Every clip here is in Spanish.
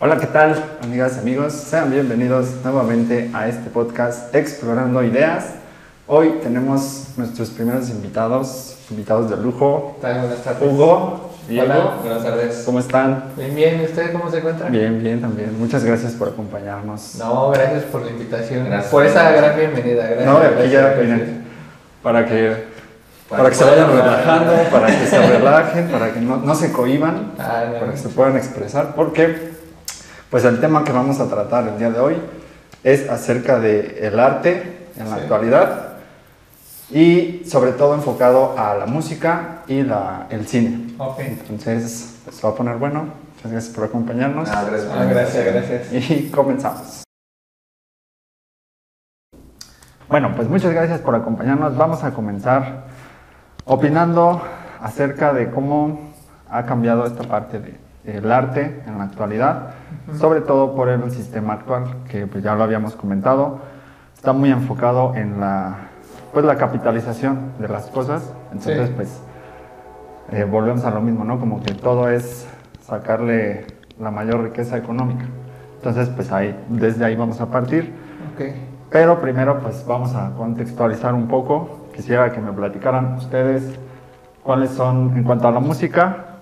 Hola, ¿qué tal, amigas y amigos? Sean bienvenidos nuevamente a este podcast Explorando Ideas. Hoy tenemos nuestros primeros invitados, invitados de lujo. ¿Qué tal? Buenas tardes. Hugo, Diego, Hola, buenas tardes. ¿cómo están? Bien, bien. ¿Y ¿Usted cómo se encuentra? Bien, bien también. Muchas gracias por acompañarnos. No, gracias por la invitación. Gracias. Por esa gran bienvenida. Gracias. No, aquí ya miren, para que, para, Para que se vayan relajando, para que se relajen, para que no, no se cohiban, Ah, no. para que se puedan expresar, porque pues el tema que vamos a tratar el día de hoy es acerca del el arte en la Sí. actualidad y sobre todo enfocado a la música y la, el cine. Ok. Entonces, pues, se va a poner bueno. Muchas gracias por acompañarnos Ah, gracias. Ah, gracias, gracias. y comenzamos. Bueno, pues muchas gracias por acompañarnos. Vamos a comenzar opinando acerca de cómo ha cambiado esta parte de- del arte en la actualidad, sobre todo por el sistema actual, que pues ya lo habíamos comentado, está muy enfocado en la, pues, la capitalización de las cosas. Entonces, Sí. pues eh, volvemos a lo mismo, ¿no? Como que todo es sacarle la mayor riqueza económica. Entonces, pues ahí, desde ahí vamos a partir. Ok. Pero primero, pues vamos a contextualizar un poco. Quisiera que me platicaran ustedes cuáles son, en cuanto a la música,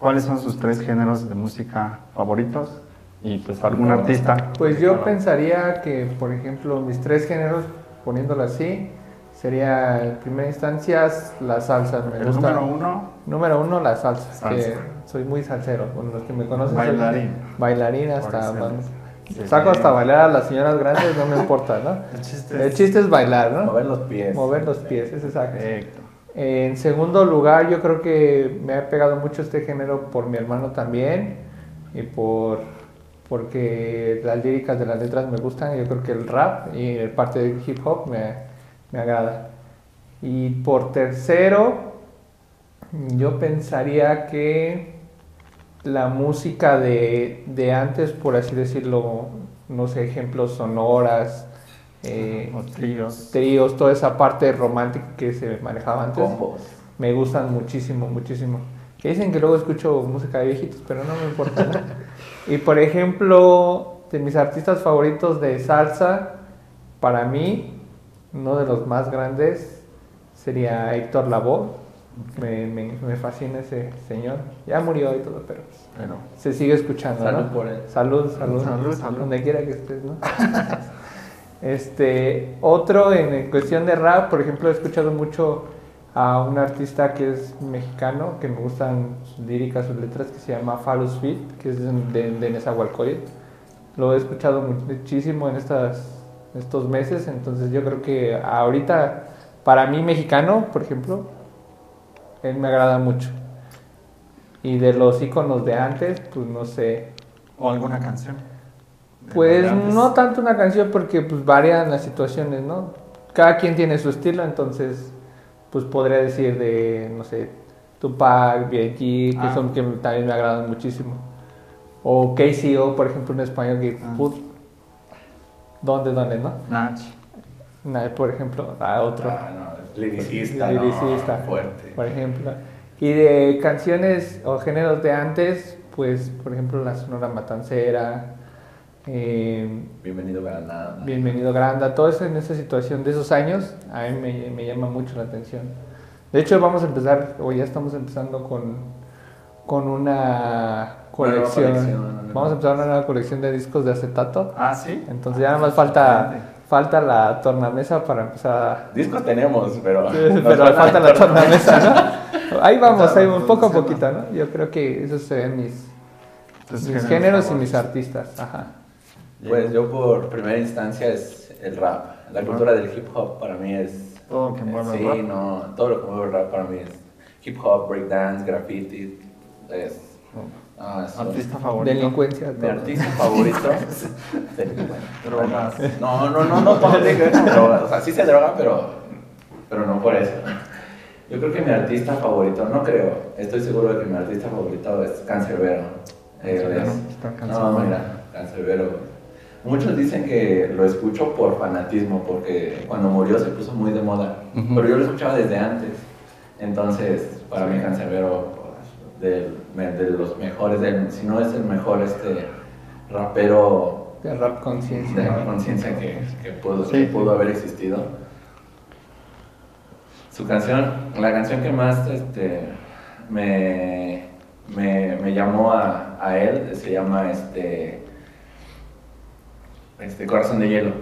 cuáles son sus tres géneros de música favoritos y pues algún artista. Pues yo pensaría que, por ejemplo, mis tres géneros, poniéndolo así, sería en primera instancia la salsa. Me El gusta. número uno, Número uno, la salsa. Salsa. Que soy muy salsero. Bueno, los que me conocen. soy Bailarín. Bailarín hasta. Saco hasta bailar a las señoras grandes, no me importa, ¿no? El chiste El chiste es bailar, ¿no? Mover los pies. Mover los pies, es exacto. En segundo lugar, yo creo que me ha pegado mucho este género por mi hermano también y por porque las líricas de las letras me gustan. Yo creo que el rap y el parte del hip hop me, me agrada. Y por tercero, yo pensaría que la música de, de antes, por así decirlo, no sé, ejemplos sonoras. Eh, tríos. tríos, toda esa parte romántica que se manejaba antes, Combos. me gustan muchísimo, muchísimo. Que dicen que luego escucho música de viejitos, pero no me importa. ¿no? y por ejemplo, de mis artistas favoritos de salsa, para mí, uno de los más grandes sería Héctor Lavoe. Me, me, me fascina ese señor. Ya murió y todo, pero Pero, se sigue escuchando. Salud ¿no? por él. Salud, salud. Salud, salud. Donde quiera que estés, ¿no? este, otro en, cuestión de rap, por ejemplo, he escuchado mucho a un artista que es mexicano, que me gustan sus líricas, sus letras, que se llama Falus Fit, que es de, de Nezahualcóyotl. Lo he escuchado muchísimo en estas, estos meses, entonces yo creo que ahorita, para mí mexicano, por ejemplo, él me agrada mucho. Y de los íconos de antes, pues no sé, o alguna canción. Pues no tanto una canción porque pues varían las situaciones, ¿no? Cada quien tiene su estilo, entonces pues podría decir de, no sé, Tupac, B.I.G., que Ah. son que también me agradan muchísimo. O KCO, por ejemplo, en español, que Ah. put, ¿dónde, dónde, no? Nach. Na- Por ejemplo, a otro, Ah, no, liricista, Liricista. no, fuerte. por ejemplo. Y de canciones o géneros de antes, pues, por ejemplo, la Sonora Matancera, eh, Bienvenido a Granada. Bienvenido Granda, todo eso en esa situación de esos años, a mí me, me llama mucho la atención. De hecho, vamos a empezar, o ya estamos empezando con, con una colección. colección. Vamos a empezar una nueva colección de discos de acetato. Ah, sí. Entonces ya nada más falta, falta la tornamesa para empezar Discos tenemos, pero. a... Pero falta la tornamesa, ¿no? Ahí vamos, ahí Estamos poco a poquito, ¿no? Yo creo que esos serían mis, mis géneros y mis artistas. Ajá. Pues yo, por primera instancia, es el rap. La cultura del hip hop para mí es. Todo lo que mueve el Sí, rap. no. Todo lo que mueve el rap para mí es hip hop, breakdance, graffiti. Es. ah, es- Artista favorito. Delincuencia. Mi artista favorito. Drogas. No, no, no, no drogas. O sea, sí se droga, pero, pero no por eso. Yo creo que mi artista favorito, no creo, estoy seguro de que mi artista favorito es Cancerbero. Canserbero, es- No, mira, Cancerbero. Muchos dicen que lo escucho por fanatismo, porque cuando murió se puso muy de moda. Pero yo lo escuchaba desde antes. Entonces, para mí Cancerbero, de, de los mejores, si no es el mejor este rapero De rap de conciencia. conciencia que, que pudo, Sí, que sí. pudo haber existido. Su canción, la canción que más este, me, me, me llamó a, a él se llama este, este Corazón de Hielo.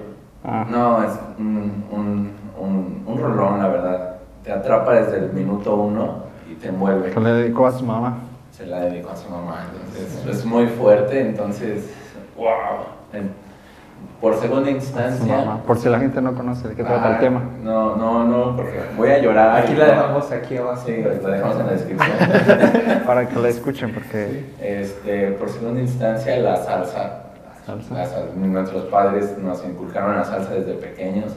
Ah. No, es un, un, un, un rolón, la verdad. Te atrapa desde el minuto uno y te envuelve. Que le dedicó a su mamá. Se la dedicó a su mamá, entonces es muy fuerte, entonces, wow. En- por segunda instancia. mamá. Por si la gente no conoce de qué trata el Ah, tema. No, no, no, porque voy a llorar. Aquí la dejamos aquí abajo. Sí, la dejamos en la descripción. Para que la escuchen, porque. este, por segunda instancia, la salsa. Salsa. La sal- nuestros padres nos inculcaron la salsa desde pequeños.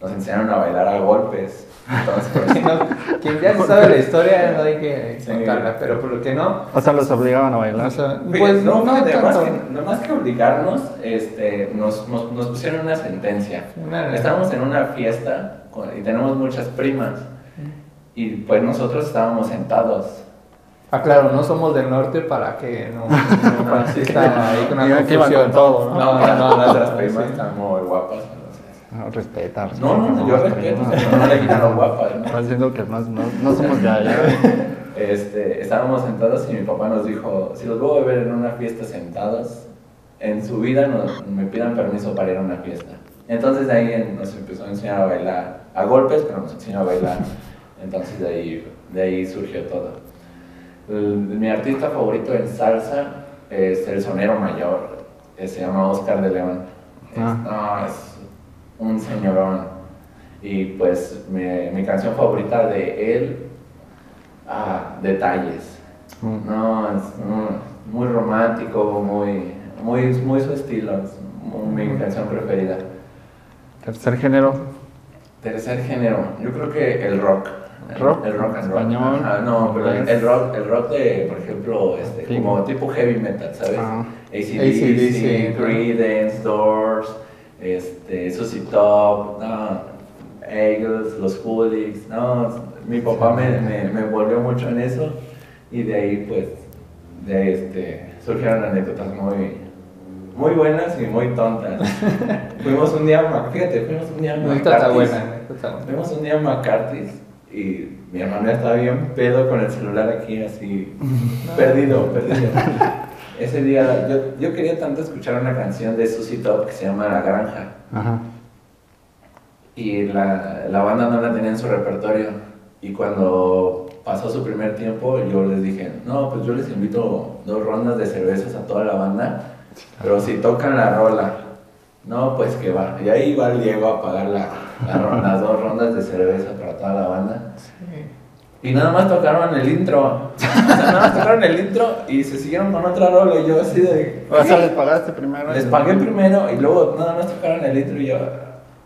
Nos enseñaron a bailar a golpes. Entonces, Si no, quien ya sabe la historia no hay que Sí. contarla, pero por lo que no, O sea, los obligaban a bailar. o sea, Fíjate, pues no, no más, que, no más que obligarnos, este, nos, nos, nos pusieron una sentencia. Una- Estábamos en una fiesta con- y tenemos muchas primas. Y pues nosotros estábamos sentados. Ah, claro, no somos del norte para que no, no exista ahí una Digan que iban confusión. con todo, ¿no? No, no, no, nuestras sí. primas están muy guapas. entonces. No, respeta, respeta. No, no, yo las respeto, no le quitan lo guapas. ¿no? Estás diciendo que no, no, no somos ya, ya. Este, estábamos sentados y mi papá nos dijo, si los voy a ver en una fiesta sentados, en su vida nos, me pidan permiso para ir a una fiesta. Entonces de ahí nos empezó a enseñar a bailar, a golpes, pero nos enseñó a bailar. Entonces de ahí, de ahí surgió todo. Mi artista favorito en salsa es el sonero mayor, que se llama Oscar de León. Es, Ah. no, es un señorón. Y pues mi, mi canción favorita de él Ah, detalles. Mm. No, es muy, muy romántico, muy, muy, muy su estilo, es mi canción preferida. Tercer género. Tercer género, yo creo que el rock. El ¿Rock? El rock. Español, Ajá, no, pero el, inglés. el rock, el rock de, por ejemplo, este, Sí. como tipo heavy metal, ¿sabes? Ah. ACDC, AC/DC. Creedence, Doors, este, Susie Top, no, Eagles, los Hoolies, no, mi papá me, me, me envolvió mucho en eso y de ahí pues, de ahí, este, surgieron anécdotas muy, muy buenas y muy tontas. fuimos un día, a fíjate, fuimos un día a McCarthy's. buena, buena. Fuimos un día a McCarthy's y mi hermano ya estaba bien pedo con el celular aquí así, perdido, perdido. Ese día yo, yo quería tanto escuchar una canción de Susie Top que se llama La Granja Ajá. y la, la banda no la tenía en su repertorio y cuando pasó su primer tiempo yo les dije, no, pues yo les invito dos rondas de cervezas a toda la banda, pero si tocan la rola, no, pues que va. Y ahí va el Diego a pagar la, las dos rondas de cerveza para toda la banda. Y nada más tocaron el intro. O sea, nada más tocaron el intro y se siguieron con otra rola y yo así de... O sea, les pagaste primero. Les pagué primero y luego nada más tocaron el intro y yo...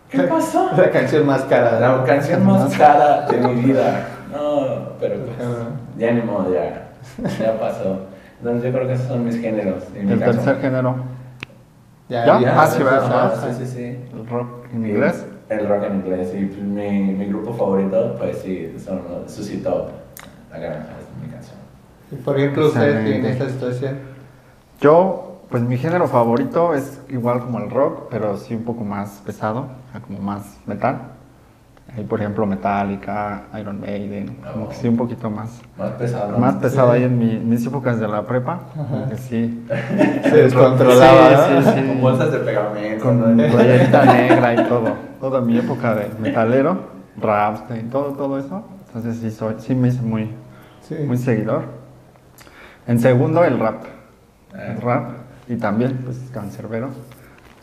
¿Qué pasó? La canción más cara. La canción más cara de mi vida. No, pero pues, ya ni modo, ya, ya pasó. Entonces yo creo que esos son mis géneros. y mi El tercer género. Ya, ¿Ya? ya, Ah, sí, Ah, sí, sí, sí. El rock en inglés. El rock en inglés. Y pues, mi, mi grupo favorito, pues sí, son los Susie Top. La granja es mi canción. Y por ejemplo, ustedes tienen esta situación. Yo, pues mi género favorito es igual como el rock, pero sí un poco más pesado, o sea, como más metal. Ahí, por ejemplo, Metallica, Iron Maiden, como que sí un poquito más, Más pesado. más pesado Sí. ahí en mi- mis épocas de la prepa, que sí, Se descontrolaba. Sí, sí. Con bolsas de pegamento. con ¿no? negra y todo, toda mi época de metalero, raps y todo, todo eso. Entonces sí, soy, sí me hice muy, muy seguidor. En segundo, el rap. Ah. El rap. Y también, pues, cancerbero.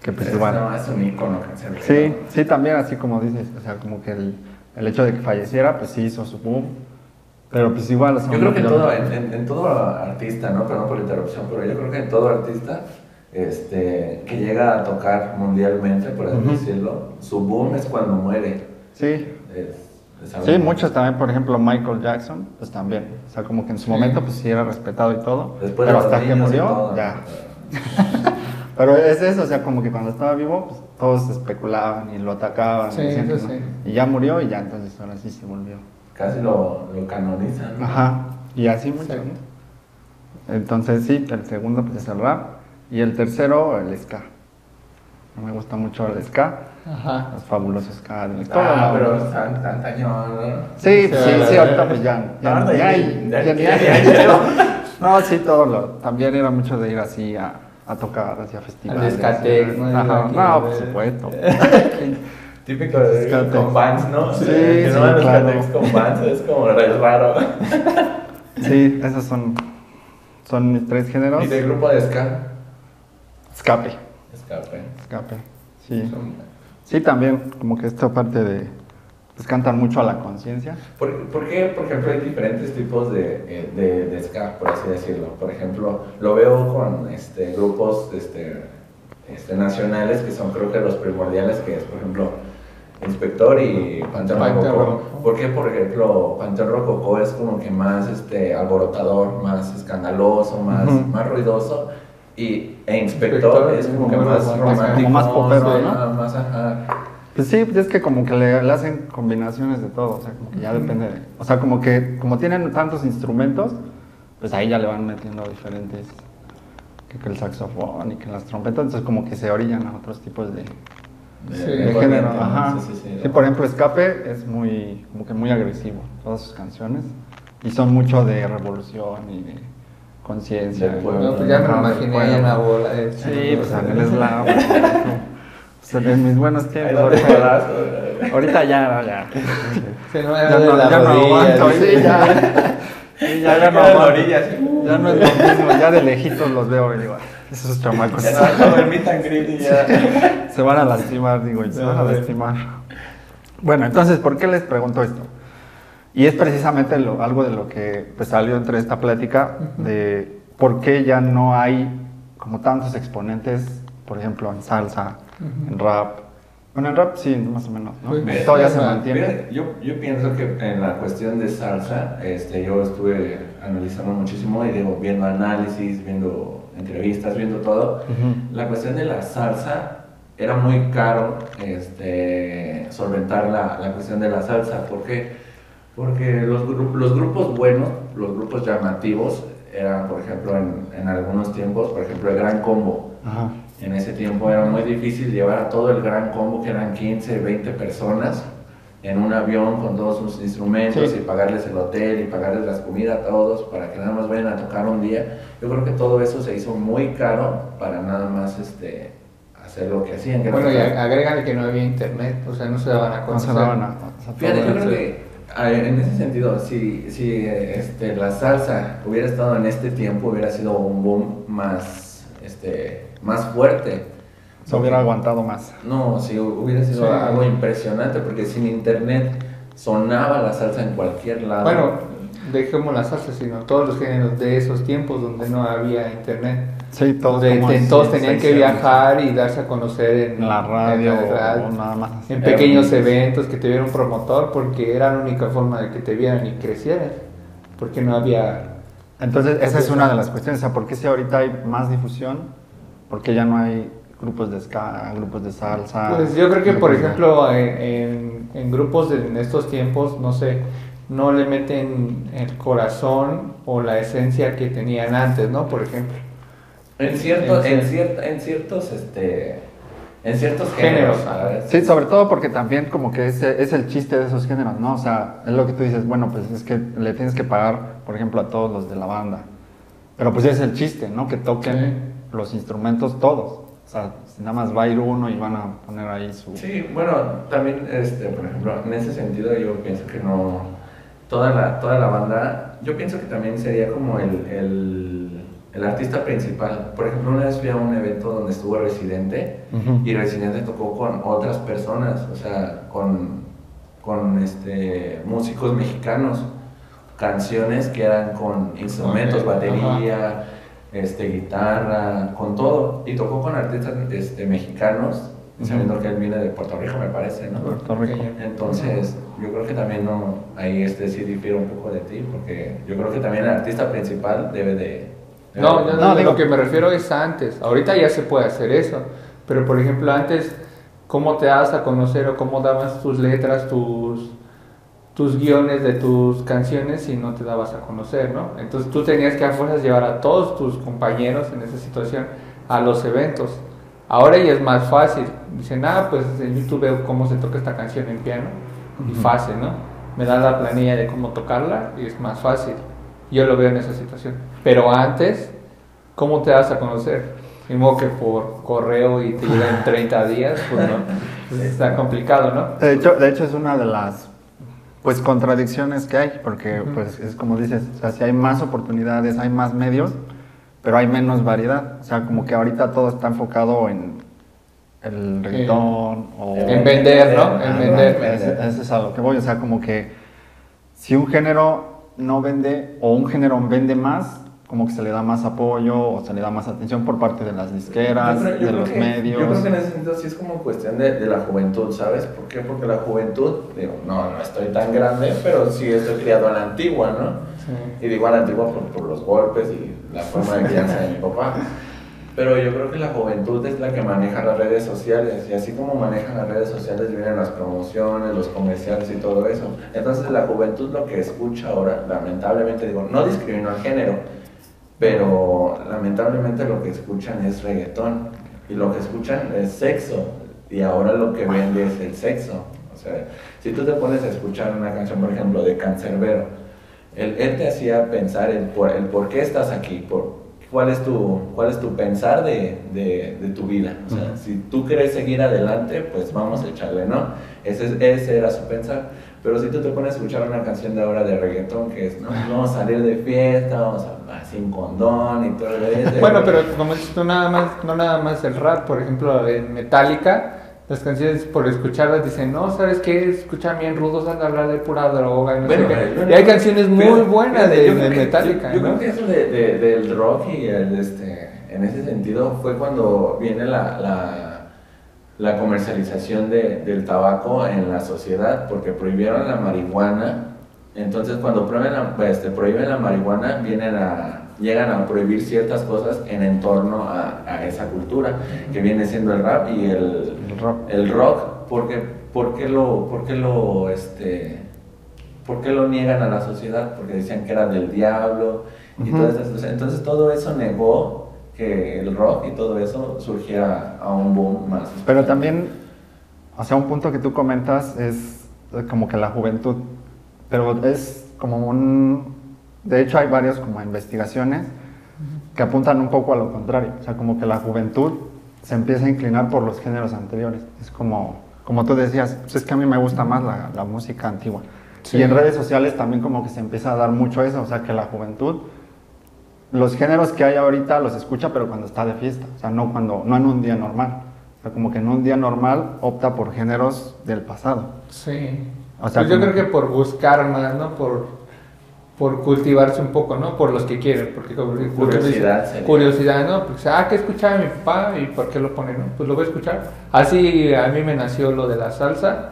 Que pues Es, igual. no, es un ícono cancerbero. Sí, sí, también así como dices. O sea, como que el, el hecho de que falleciera, pues sí hizo su boom. Pero pues igual, o sea, Yo creo que todo, en, en- en todo artista, ¿no? Perdón por la interrupción, pero yo creo que en todo artista este, que llega a tocar mundialmente, por así Ujú. decirlo, su boom es cuando muere. Sí, Es- Sí, muchos también, por ejemplo, Michael Jackson, pues también. O sea, como que en su Sí. momento, pues sí era respetado y todo. Después de pero hasta que murió, todo. ya. Pero es eso, o sea, como que cuando estaba vivo, pues todos especulaban y lo atacaban. Sí, y decían eso que no. sí. Y ya murió y ya entonces ahora sí se volvió. Casi lo, lo canonizan. ¿no? Ajá. Y así mucho, Sí. ¿no? Entonces sí, el segundo pues es el rap. Y el tercero, el ska. Me gusta mucho el ska. Ajá. Los fabulosos ska. del ska. Ah, Todo, pero tan, tan. Sí, Sí, sí, sí, ahorita pues ya. ya, No, ya, ya- ya- ya- ya- ya- ya- ya- No, sí, todo lo. También era mucho de ir así a, a tocar, hacia festivales. Al Escatec, ¿no? Ajá, no, por supuesto. Típico de con bands, ¿no? Sí, que sí, no van los claro. Con bands, es como raro. Sí, esos son, son mis tres géneros. ¿Y del grupo de ska? Escape, Escape. escape. Sí. Son- sí, también, como que esta parte de. Pues cantan mucho a la conciencia. ¿Por, por qué, por ejemplo, hay diferentes tipos de, eh, de, de ska, por así decirlo? Por ejemplo, lo veo con este, grupos este, este, nacionales que son creo que los primordiales, que es, por ejemplo, Inspector y Panteón Rococó. ¿Por qué, por ejemplo, Panteón Rococó es como que más este, alborotador, más escandaloso, más, Ujú. más ruidoso? Y, e Inspector, Inspector es como que muy más romántico. Como más popero, ¿no? Más, ajá. Pues sí, pues es que como que le, le hacen combinaciones de todo, o sea, como que ya depende de... O sea, como que como tienen tantos instrumentos, pues ahí ya le van metiendo diferentes, que, que el saxofón y que las trompetas, entonces como que se orillan a otros tipos de, Sí, de género. Ajá. Sí, sí, sí. Sí, por ejemplo, Escape es muy, como que muy agresivo, todas sus canciones, y son mucho de revolución y de conciencia. No, pues ya me imaginé una bola. de- Sí, pues en el eslavo. En mis buenos tiempos. Ahorita, ya, ya. Se no, Ya no, la ya no aguanto, sí, ya. Sí, ya, ya no queda en la aguanto. orilla, así. Ya no es lo mismo, ya de lejitos los veo y digo, "Ay, esos chamacos Ya no, se van a lastimar, digo, se van a lastimar. Bueno, entonces, ¿por qué les pregunto esto? Y es precisamente lo- algo de lo que pues, salió entre esta plática de por qué ya no hay como tantos exponentes, por ejemplo, en salsa, en rap. Bueno, en rap sí, más o menos, ¿no? Pues, Todavía se mantiene. Fíjate, Yo, yo pienso que en la cuestión de salsa, este, yo estuve analizando muchísimo y digo, viendo análisis, viendo entrevistas, viendo todo. Ujú. La cuestión de la salsa era muy caro este, solventar la, la cuestión de la salsa. ¿Por qué? Porque los, los grupos buenos, los grupos llamativos, eran, por ejemplo, en, en algunos tiempos, por ejemplo, el Gran Combo. Ajá. En ese tiempo era muy difícil llevar a todo el gran combo, que eran 15, 20 personas, en un avión con todos sus instrumentos Sí. y pagarles el hotel y pagarles las comidas a todos para que nada más vayan a tocar un día. Yo creo que todo eso se hizo muy caro para nada más este, hacer lo que hacían. que Bueno, y agrégale que no había internet, o sea, no se daban a No conocer. se daban a... o sea, Fíjate, todo- yo creo que en ese sentido, si, si este, la salsa hubiera estado en este tiempo, hubiera sido un boom más, este, más fuerte. se hubiera aguantado más. No, sí, hubiera sido Sí. algo impresionante porque sin internet sonaba la salsa en cualquier lado. Bueno, dejemos la salsa, sino todos los géneros de esos tiempos donde no había internet. Sí, todos, te- en todos tenían que viajar y darse a conocer en la radio, en la radio, o nada más. en pequeños eventos que te viera un promotor porque era la única forma de que te vieran y crecieran. Porque no había. Entonces, esa es una de las cuestiones. O sea, ¿por qué si ahorita hay más difusión? ¿Por qué ya no hay grupos de ska, grupos de salsa? Pues yo creo que, por de- ejemplo, en, en- en grupos de, en estos tiempos, no sé, no le meten el corazón o la esencia que tenían antes, ¿no? Por ejemplo. En, ciertos en en, cier- en ciertos, este, en ciertos Géneros, géneros. Sí, sobre todo porque también como que ese es el chiste de esos géneros, ¿no? O sea, es lo que tú dices, bueno, pues es que le tienes que pagar, por ejemplo, a todos los de la banda. Pero pues es el chiste, ¿no? Que toquen los instrumentos todos. O sea, nada más va a ir uno y van a poner ahí su... Sí, bueno, también, este, por ejemplo, en ese sentido yo pienso que no, toda la, toda la banda, yo pienso que también sería como el, el, el artista principal. Por ejemplo, una vez fui a un evento donde estuvo Residente Ujú. y Residente tocó con otras personas, o sea, con, con este, músicos mexicanos, canciones que eran con instrumentos, batería, este, guitarra, con todo, y tocó con artistas este, mexicanos, sabiendo que él viene de Puerto Rico, me parece, ¿no? Puerto Rico. Entonces, yo creo que también no, ahí este sí difiere un poco de ti, porque yo creo que también el artista principal debe de... debe No, de- yo No, no, digo- lo que me refiero es antes. Ahorita ya se puede hacer eso. Pero, por ejemplo, antes, ¿cómo te dabas a conocer o cómo dabas tus letras, tus, tus guiones de tus canciones si no te dabas a conocer, ¿no? Entonces tú tenías que a fuerzas llevar a todos tus compañeros en esa situación a los eventos. Ahora ya es más fácil. Dicen, ah, pues en YouTube veo cómo se toca esta canción en piano. Y fácil, ¿no? Me da la planilla de cómo tocarla y es más fácil. Yo lo veo en esa situación. Pero antes, ¿cómo te das a conocer? Mismo que por correo y te llega en 30 días, pues no. Pues está complicado, ¿no? De hecho, de hecho es una de las pues contradicciones que hay, porque pues es como dices, o sea, si hay más oportunidades, hay más medios, pero hay menos variedad. O sea, como que ahorita todo está enfocado en el reggaetón o... En vender, ¿no? En vender. Ese es a lo que voy, o sea, como que si un género no vende o un género vende más, como que se le da más apoyo o se le da más atención por parte de las disqueras, creo- de los que- medios. Yo creo que en ese sentido sí es como cuestión de, de la juventud, ¿sabes? ¿Por qué? Porque la juventud, digo, no, no estoy tan grande, pero sí estoy criado a la antigua, ¿no? Sí. Y digo a la antigua por, por los golpes y la forma de crianza de mi papá. Pero yo creo que la juventud es la que maneja las redes sociales y así como manejan las redes sociales vienen las promociones, los comerciales y todo eso. Entonces la juventud lo que escucha ahora, lamentablemente digo, no discrimino al género, pero lamentablemente lo que escuchan es reggaetón y lo que escuchan es sexo y ahora lo que vende es el sexo. O sea, si tú te pones a escuchar una canción, por ejemplo, de Cancerbero, él, él te hacía pensar el por, el por qué estás aquí, por, cuál, es tu, cuál es tu pensar de, de, de tu vida. O sea, si tú quieres seguir adelante, pues vamos a echarle, ¿no? Ese, es- ese era su pensar. Pero si tú te pones a escuchar una canción de ahora de reggaetón que es, no, vamos a salir de fiesta, vamos a sin condón y todo eso. Bueno, pero como dices tú, nada más, no nada más el rap, por ejemplo, en Metallica, las canciones por escucharlas dicen, no, ¿sabes qué? Escuchan bien rudos, de hablar de pura droga y no Bueno, sé qué. Y hay canciones muy buenas de, que- Metallica, Yo, yo ¿no? creo que eso de, de- del rock y el, este, en ese sentido fue cuando viene la, la, la comercialización de- del tabaco en la sociedad, porque prohibieron la marihuana. Entonces, cuando prohíben la, este, prohíben la marihuana, vienen a, llegan a prohibir ciertas cosas en entorno a, a esa cultura, que viene siendo el rap y el, El rock. el rock, porque, ¿por qué lo, este, lo niegan a la sociedad? Porque decían que era del diablo y esas cosas. Entonces todo eso negó que el rock y todo eso surgiera a un boom más. Pero también, o sea, un punto que tú comentas es eh, como que la juventud, pero es como un, de hecho hay varias como investigaciones que apuntan un poco a lo contrario, o sea, como que la juventud se empieza a inclinar por los géneros anteriores, es como, como tú decías, pues es que a mí me gusta más la, la música antigua. Sí. Y en redes sociales también como que se empieza a dar mucho eso, o sea, que la juventud los géneros que hay ahorita los escucha, pero cuando está de fiesta, o sea, no, cuando, no en un día normal. O sea, como que en un día normal opta por géneros del pasado. Sí. O sea, Pues yo creo que por buscar más, ¿no? Por, por cultivarse un poco, ¿no? Por los que quieren. Porque como que Curiosidad sería. Curiosidad, ¿no? Pues, ah, ¿qué escuchaba mi papá? ¿Y por qué lo pone, no? Pues lo voy a escuchar. Así a mí me nació lo de la salsa,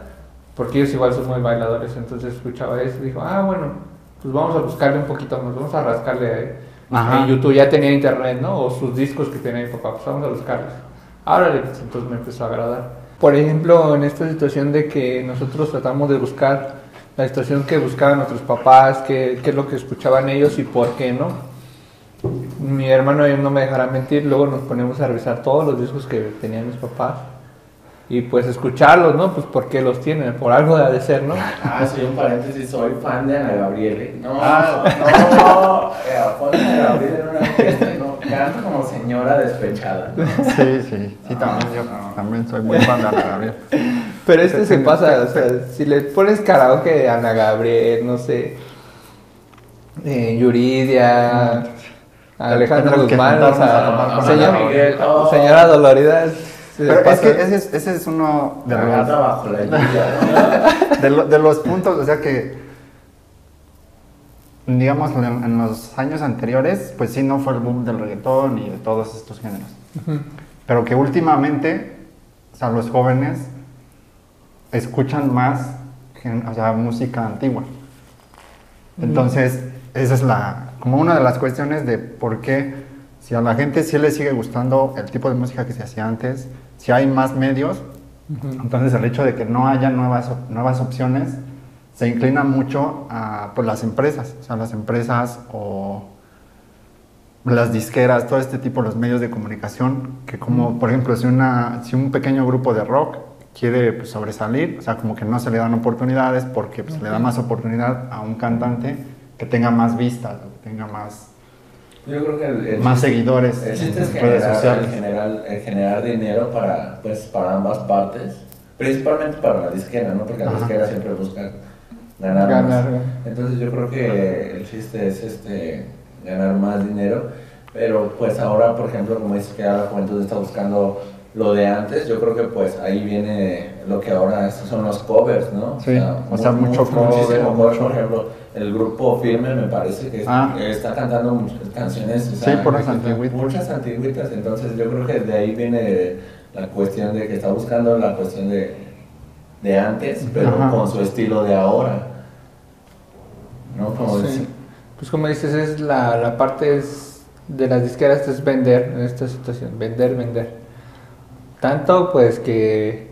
porque ellos igual son muy bailadores, entonces escuchaba eso y dijo, ah, bueno, pues vamos a buscarle un poquito más, vamos a rascarle ahí. Ajá. En YouTube ya tenía internet, ¿no? O sus discos que tenía mi papá, pues vamos a buscarlos. Ahora pues, entonces me empezó a agradar. Por ejemplo, en esta situación de que nosotros tratamos de buscar la situación que buscaban nuestros papás, qué, qué es lo que escuchaban ellos y por qué, ¿no? Mi hermano no me dejará mentir, luego nos ponemos a revisar todos los discos que tenían mis papás y pues escucharlos, ¿no? Pues por qué los tienen, por algo de ser, ¿no? Ah, sí, un paréntesis, soy fan de Ana Gabriel. No, Ah. no, eh, Ana Gabriel en una fiesta canto como señora despechada. Sí, sí, sí, también yo también soy muy fan de Ana Gabriel. Pero este se pasa, o sea, si le pones karaoke de Ana Gabriel, no sé, eh, Yuridia, Alejandra Guzmán, o sea, señora, Miguel, oh. señora Dolorida, Pero es que ese es, ese es uno de los, bajo la lluvia, de, lo- de los puntos, o sea que, digamos, en, los años anteriores, pues sí, no fue el boom del reggaetón y de todos estos géneros. Ujú. Pero que últimamente, o sea, los jóvenes escuchan más o sea, música antigua. Entonces, esa es la, como una de las cuestiones de por qué, si a la gente sí le sigue gustando el tipo de música que se hacía antes, si hay más medios, Ujú. entonces el hecho de que no haya nuevas, nuevas opciones se inclina mucho a pues, las empresas, o sea, las empresas o las disqueras, todo este tipo, los medios de comunicación, que como, por ejemplo, si, una, si un pequeño grupo de rock quiere pues, sobresalir, o sea, como que no se le dan oportunidades porque pues, se le da más oportunidad a un cantante que tenga más vistas, que tenga más, Yo creo que el, el más chiste- seguidores El chiste es en redes generar, sociales. el generar, el generar dinero para, pues, para ambas partes, principalmente para la disquera, ¿no? Porque la Ajá. disquera siempre busca ganar, Ganar, más. ¿no? Entonces yo creo que el chiste es este, ganar más dinero, pero pues ahora, por ejemplo, como dices que ahora la juventud está buscando lo de antes, yo creo que pues ahí viene lo que ahora son los covers, ¿no? Sí, o sea, mucho cover, muchísimo cover, mucho- por ejemplo, el grupo Firme me parece que Ah. está cantando muchas canciones, o Sí, sea, puras que- antigüitas. Muchas antiguitas, entonces yo creo que de ahí viene la cuestión de que está buscando la cuestión de, de antes, pero Ajá. con su estilo de ahora. ¿No? Como Sí. dice- Pues como dices, es la, la parte es de las disqueras es vender en esta situación, vender, vender. Tanto pues que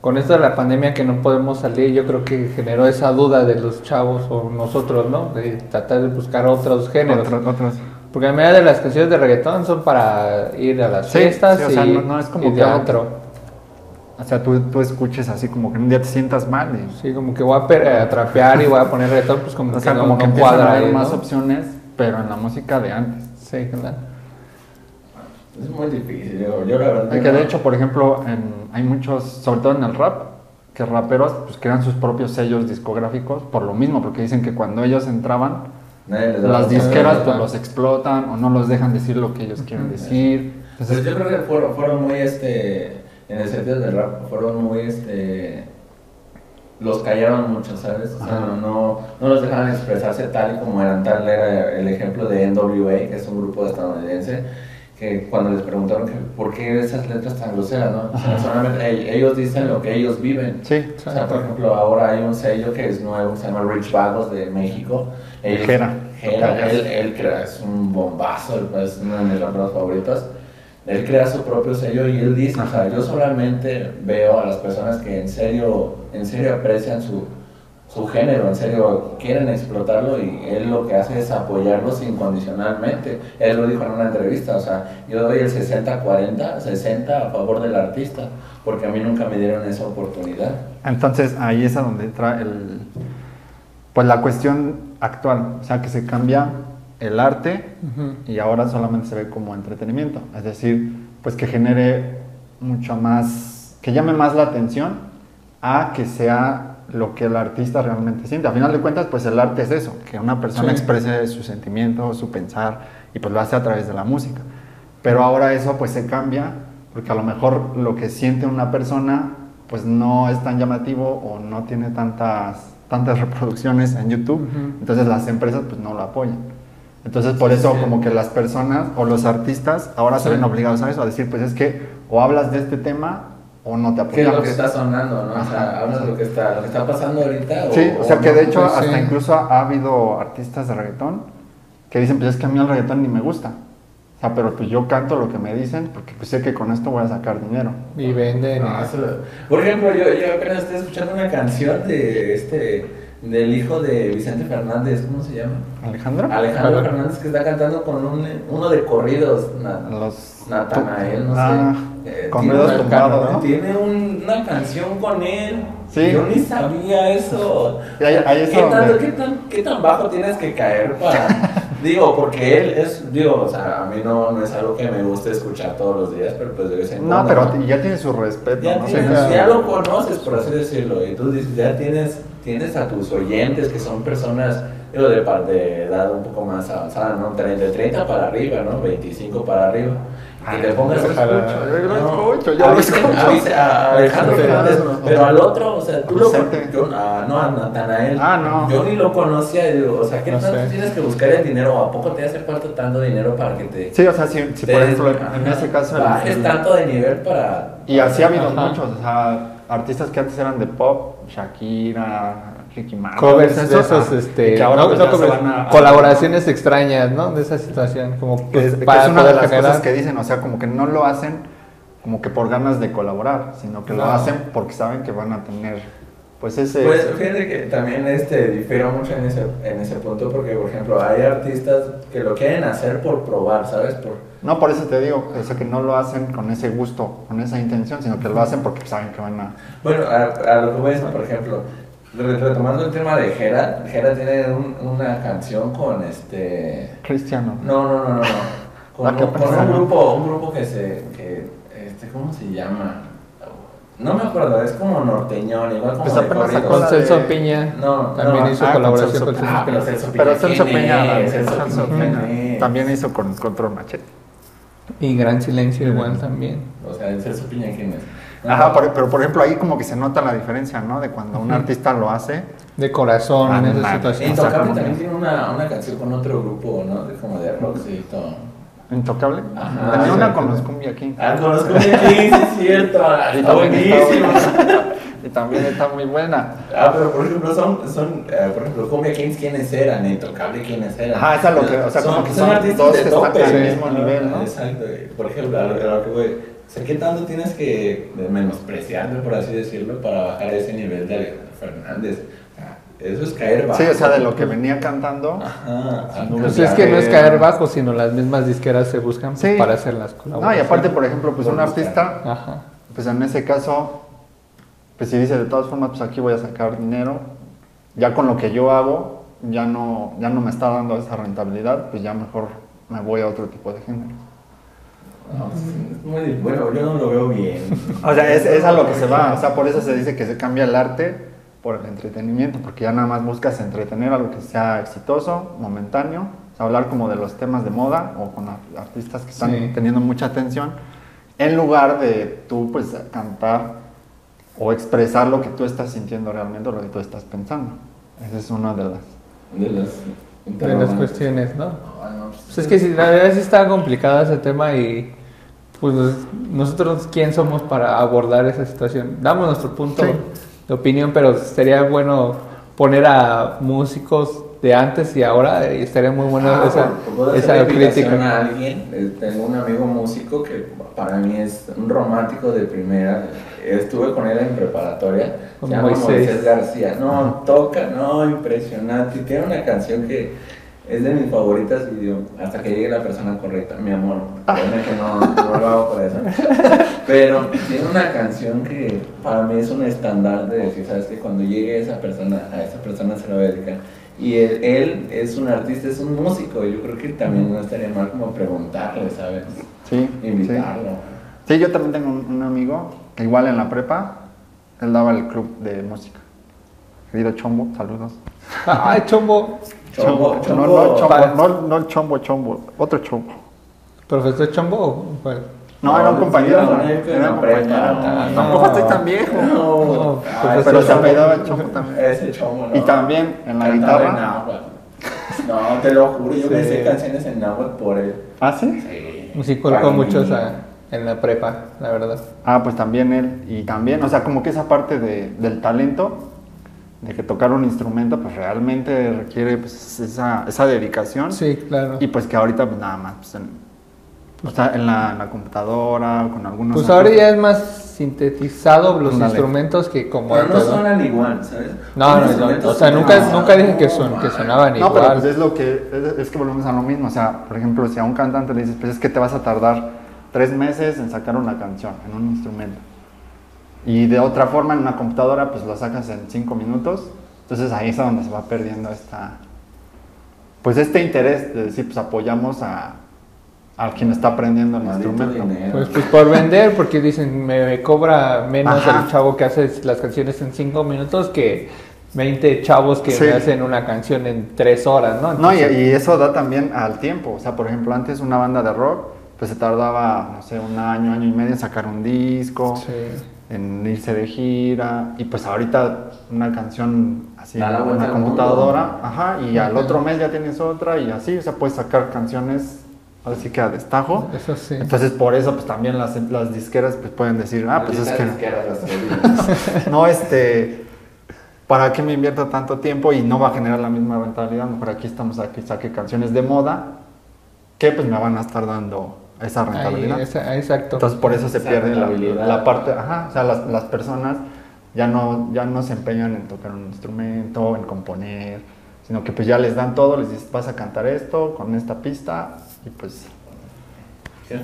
con esto de la pandemia que no podemos salir, yo creo que generó esa duda de los chavos o nosotros, ¿no? De tratar de buscar otros géneros. Otros, otros. Porque la mayoría de las canciones de reggaetón son para ir a las Sí, fiestas sí, o sea, y, no- no es como y antro. O sea, tú, tú escuches así como que un día te sientas mal. y- Sí, como que voy a, a trapear y voy a poner reggaetón, pues como o que sea, no, como que no cuadra a haber ahí, más ¿no? opciones, pero en la música de antes. Sí, claro. Es muy difícil, yo, yo la verdad. Que no- de hecho, por ejemplo, en- hay muchos, sobre todo en el rap, que raperos pues crean sus propios sellos discográficos por lo mismo, porque dicen que cuando ellos entraban, las la disqueras pues los explotan o no los dejan decir lo que ellos quieren decir. Pues Entonces, yo creo que fueron, fueron muy, este, en el sentido del rap, fueron muy, este, los callaron mucho, ¿sabes? O sea, no, no, no los dejaban expresarse tal y como eran. Tal era el ejemplo de NWA, que es un grupo estadounidense, que cuando les preguntaron que por qué esas letras tan groseras, ¿no? O sea, solamente ell- ellos dicen lo que ellos viven. sí, O sea, por ejemplo, ahora hay un sello que es nuevo, se llama Rich Vagos de México. Ellos- Jera. Jera, él, él crea, es un bombazo, es uno de mis raperos favoritos. Él crea su propio sello y él dice, o sea, yo solamente veo a las personas que en serio, en serio aprecian su, su género, en serio quieren explotarlo y él lo que hace es apoyarlos incondicionalmente. Él lo dijo en una entrevista, o sea, yo doy el 60-40, 60 a favor del artista, porque a mí nunca me dieron esa oportunidad. entonces ahí es a donde entra el, pues la cuestión actual, o sea, que se cambia el arte y ahora solamente se ve como entretenimiento, es decir, pues que genere mucho más, que llame más la atención a que sea lo que el artista realmente siente. A final de cuentas, pues el arte es eso, que una persona Sí. exprese su sentimiento, su pensar, y pues lo hace a través de la música. Pero ahora eso pues se cambia, porque a lo mejor lo que siente una persona pues no es tan llamativo o no tiene tantas, tantas reproducciones en YouTube, entonces las empresas pues no lo apoyan. Entonces por eso Sí. como que las personas o los artistas ahora se ven obligados a eso, a decir pues es que o hablas de este tema o no te ¿Qué es apoyamos. lo que está sonando, no? O sea, hablas de lo que está, lo que está pasando ahorita. Sí, o sea que no? de hecho pues, hasta sí. incluso ha habido artistas de reggaetón que dicen, pues es que a mí el reggaetón ni me gusta. O sea, pero pues yo canto lo que me dicen porque pues sé que con esto voy a sacar dinero. Y venden. No, eso- Por ejemplo, yo, yo apenas estoy escuchando una canción de este del hijo de Vicente Fernández, ¿cómo se llama? Alejandro, Alejandro. Fernández que está cantando con un, uno de corridos, na- los Natanael, no Ah, sé. Eh, con tiene dedos una- tumbados, ¿no? Tiene un- una canción con él. Sí. Yo ni sabía eso. Y ahí- ahí es ¿Qué, tanto- qué tan, ¿Qué tan bajo tienes que caer para.? digo, porque él es. Digo, o sea, a mí no, no es algo que me guste escuchar todos los días, pero pues de vez en No, pero ¿no? ya tiene su respeto, Ya, ¿no? tienes- ya lo conoces, por así decirlo, y tú dices, ya tienes, tienes a tus oyentes que son personas digo, de, de edad un poco más avanzada, ¿no? De 30 para arriba, ¿no? 25 para arriba. Y te pongas yo lo a escucho, yo lo No, escucho, yo lo escucho. a Alejandro Fernández, pero al otro, o sea, tú lo yo, ah, no, a Natanael. Ah, no. Yo ni lo conocía, y digo, o sea, ¿qué No tanto sé. tienes que buscar el dinero? ¿O a poco te hace falta tanto dinero para que te, Sí, o sea, si, si te- por ejemplo en ese caso... el- bajes el- tanto de nivel para. Y así ha habido Ajá. muchos, o sea, artistas que antes eran de pop, Shakira, Ricky Martin. Covers de esos, este, y que ahora no- pues no ya se covers, van a- a- colaboraciones extrañas, ¿no? De esa situación, como Que es, pues, que para es una de las generar- cosas que dicen, o sea, como que no lo hacen como que por ganas de colaborar, sino que lo No. hacen porque saben que van a tener pues ese... Pues fíjate que también este, difiero mucho en ese, en ese punto porque, por ejemplo, hay artistas que lo quieren hacer por probar, ¿sabes? Por, No, por eso te digo, o sea, que no lo hacen con ese gusto, con esa intención, sino que lo hacen porque saben que van a... Bueno, a, a lo que voy es, por ejemplo, retomando el tema de Jera, Jera tiene un- una canción con este... Cristiano. No, no, no, no, no. Con, Ah, ¿qué un, con un grupo, un grupo que se, que, este, ¿cómo se llama? No me acuerdo, es como norteñón, igual como Pues de apenas corrido. sacó Con la Celso de- Piña. No, También no, hizo ah, con colaboración Celso con Piña. Celso Ah, pero Piña. Celso Pero Piña, Celso Piña, también hizo con Control Machete. Y Gran Silencio igual también. O sea, el Celso Piña, ¿quién es? Ajá, por- pero por ejemplo ahí como que se nota la diferencia, ¿no? De cuando un artista lo hace. De corazón en esa Ah, situación. Intocable también tiene una, una canción con otro grupo, ¿no? De, como de rock y todo. Intocable. Ajá. Tenía una con los Cumbia King. Ah, conozco a sí, es cierto. Está también está buenísimo. Y también está muy buena. Ah, pero por ejemplo, son, son eh, por ejemplo, Cumbia Kings, ¿quiénes eran? Intocable, ¿quiénes eran? Ajá, esa es lo que- o sea, como que son artistas dos de que están al mismo nivel, ¿no? Exacto. Por ejemplo, a lo, a lo que voy, o sea, ¿qué tanto tienes que menospreciarme, por así decirlo, para bajar ese nivel de Alejandro Fernández? O sea, Eso es caer bajo. Sí, o sea, de lo que venía cantando. Ajá. a Pues Pues es que no es caer bajo, sino las mismas disqueras se buscan Sí. para hacer las No, y colaboraciones. aparte, por ejemplo, pues Por un buscar. artista, Ajá. pues en ese caso, pues si dice de todas formas, pues aquí voy a sacar dinero, ya con lo que yo hago, ya no, ya no me está dando esa rentabilidad, pues ya mejor me voy a otro tipo de género. No, es muy- bueno, yo no lo veo bien. O sea, es, es a lo que se va, o sea, por eso se dice que se cambia el arte por el entretenimiento, porque ya nada más buscas entretener algo que sea exitoso, momentáneo, o sea, hablar como de los temas de moda o con ar- artistas que están Sí. teniendo mucha atención, en lugar de tú pues cantar o expresar lo que tú estás sintiendo realmente o lo que tú estás pensando. Esa es una de las... De las, De las cuestiones, ¿no? Ah, pues, Pues es que la verdad sí está complicado ese tema y pues nosotros quién somos para abordar esa situación. Damos nuestro punto Sí. de opinión, pero sería bueno poner a músicos de antes y ahora y estaría muy bueno Ah, esa, por- puedo esa crítica. a alguien. Eh, Tengo un amigo músico que para mí es un romántico de primera. Estuve con él en preparatoria. Se llama Moisés. Moisés García. No, toca, no, impresionante. Y Tiene una canción que es de mis favoritas y digo, hasta que llegue la persona correcta, mi amor. Créeme que no, no lo hago por eso. Pero tiene una canción que para mí es un estándar de decir, ¿sabes que Cuando llegue esa persona, a esa persona se la voy a dedicar. Y él, él es un artista, es un músico. Yo creo que también no estaría mal como preguntarle, ¿sabes? Sí, sí. Invitarlo. Sí, yo también tengo un, un amigo que igual en la prepa, él daba el club de música. Querido Chombo, saludos. Ay, chombo, Chombo, no, chombo. no, chombo, para- no, no el chombo, chombo, otro chombo. profesor chombo. o cuál? No, No, era un sí, compañero. era un compañero. no, Tampoco estoy tan viejo. No, ay, pero se apellidaba Chombo también. Ese chombo, no. Y también en la guitarra. No, te lo juro, yo Sí. me sé canciones en náhuatl por él. ¿Ah, sí? Sí. Sí, colocó Para mucho esa- en la prepa, la verdad. Ah, pues también él. Y también, o sea, como que esa parte de, del talento, de que tocar un instrumento, pues realmente requiere pues, esa, esa dedicación. Sí, claro. Y pues que ahorita pues nada más, pues, en, o sea, en la, en la computadora, con algunos... Pues ahora ya es más sintetizado los instrumentos que como Pero no suenan igual, ¿sabes? No, no, no, o sea, nunca, no, nunca dije que, son, sonaban No, pero igual. pues es lo que, es, es que volvemos a lo mismo, o sea, por ejemplo, si a un cantante le dices, pues es que te vas a tardar tres meses en sacar una canción, en un instrumento. Y de otra forma, en una computadora, pues la sacas en cinco minutos. Entonces ahí es donde se va perdiendo esta, pues este interés de decir, pues apoyamos a, a quien está aprendiendo el Maldito instrumento. dinero. Pues, pues por vender, porque dicen, me cobra menos Ajá. el chavo que hace las canciones en 5 minutos que 20 chavos que Sí. me hacen una canción en 3 horas, ¿no? No, y, y eso da también al tiempo. O sea, por ejemplo, antes una banda de rock, pues se tardaba, no sé, un año, año y medio en sacar un disco, sí. En irse de gira. Y pues ahorita una canción así en una computadora, mundo. ajá, y al otro mes ya tienes otra y así, o sea, puedes sacar canciones así que a destajo. Eso sí. Entonces por eso pues también las, las disqueras pues pueden decir, ah, pues es que- no, este, ¿para qué me invierto tanto tiempo y no va a generar la misma rentabilidad? Mejor aquí estamos, aquí saque canciones de moda que pues me van a estar dando esa Ahí, rentabilidad. esa- exacto. Entonces por eso se Esa pierde la, la parte, ajá, o sea, las, las personas ya no, ya no se empeñan en tocar un instrumento, en componer, sino que pues ya les dan todo, les dices, vas a cantar esto con esta pista y pues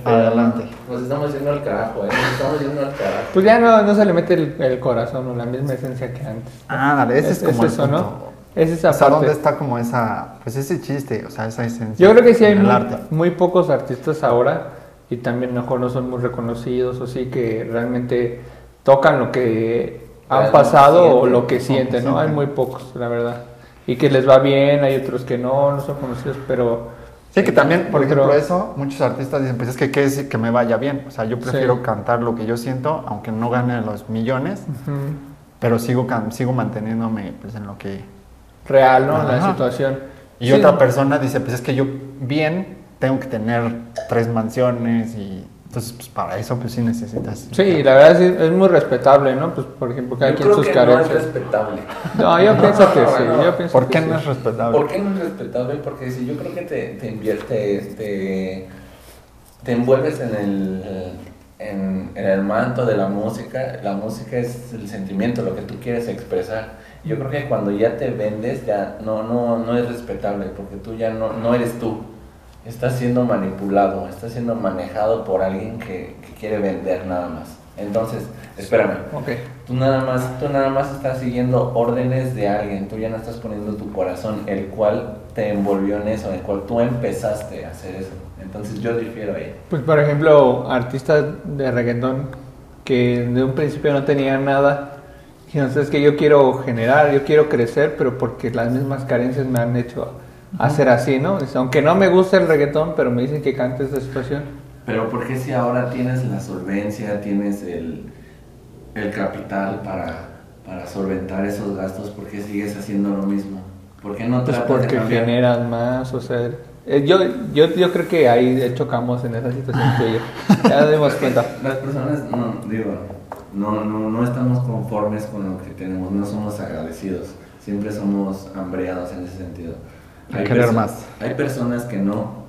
Adelante. Nos estamos yendo al carajo, ¿eh? Nos estamos yendo al carajo. Pues ya no, no se le mete el, el corazón o la misma esencia que antes. Ah, dale, ese es, Es- como es el eso, ¿no? Es esa O sea, parte. ¿dónde está como esa, pues ese chiste, o sea, esa esencia? Yo creo que sí hay muy, arte. muy pocos artistas ahora y también mejor no son muy reconocidos o sí que realmente tocan lo que han pasado o sienten, lo que sienten, ¿no? Hay muy pocos, la verdad. Y que les va bien, hay otros que no, no son conocidos, pero Sí, que también, por ejemplo, creo- eso, muchos artistas dicen, pues es que qué decir que me vaya bien. O sea, yo prefiero Sí. cantar lo que yo siento, aunque no gane los millones, pero sigo, sigo manteniéndome pues, en lo que... real, ¿no? La Ajá. situación. Y Sí. otra persona dice, pues es que yo bien tengo que tener tres mansiones y entonces pues para eso pues sí necesitas... Sí, la verdad sí, es muy respetable, ¿no? Pues por ejemplo, cada Yo quien creo sus que no es carencias. respetable. No, yo pienso que sí, no. yo pienso ¿Por que qué sí. no es respetable? ¿Por qué no es respetable? Porque si yo creo que te, te invierte, te, te envuelves en el, en, en el manto de la música. La música es el sentimiento, lo que tú quieres expresar. Yo creo que cuando ya te vendes, ya no, no, no es respetable, porque tú ya no, no eres tú. Estás siendo manipulado, estás siendo manejado por alguien que, que quiere vender nada más. Entonces, espérame. Ok. Tú nada más, tú nada más estás siguiendo órdenes de alguien, tú ya no estás poniendo tu corazón, el cual te envolvió en eso, el cual tú empezaste a hacer eso. Entonces yo difiero ahí. Pues por ejemplo, artistas de reggaetón que de un principio no tenían nada. Entonces que yo quiero generar, yo quiero crecer, pero porque las mismas carencias me han hecho hacer así, ¿no? Aunque no me gusta el reggaetón, pero me dicen que cante esta situación. Pero ¿por qué si ahora tienes la solvencia, tienes el, el capital para, para solventar esos gastos, por qué sigues haciendo lo mismo? ¿Por qué no Pues de porque cambiar? generan más, o sea... eh, Yo, yo, yo creo que ahí chocamos en esa situación yo. Ya nos dimos cuenta. Las personas, no, digo, no, no, no estamos conformes con lo que tenemos, no somos agradecidos, siempre somos hambreados en ese sentido. Hay querer perso- más. Hay personas que no,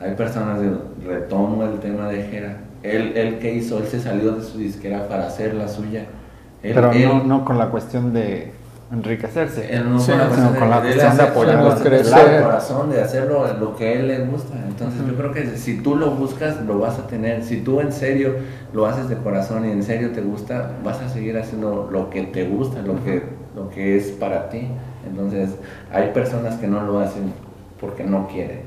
hay personas, digo, retomo el tema de Jera, él, él que hizo, él se salió de su disquera para hacer la suya. Él, Pero él- no, no con la cuestión de enriquecerse. él no Sí, con la sino cuestión con la de, cuestión de hacer- apoyar del corazón, de hacerlo lo que a él le gusta. Entonces yo creo que si tú lo buscas, lo vas a tener. Si tú en serio lo haces de corazón y en serio te gusta, vas a seguir haciendo lo que te gusta, lo que, lo que es para ti. Entonces hay personas que no lo hacen porque no quieren.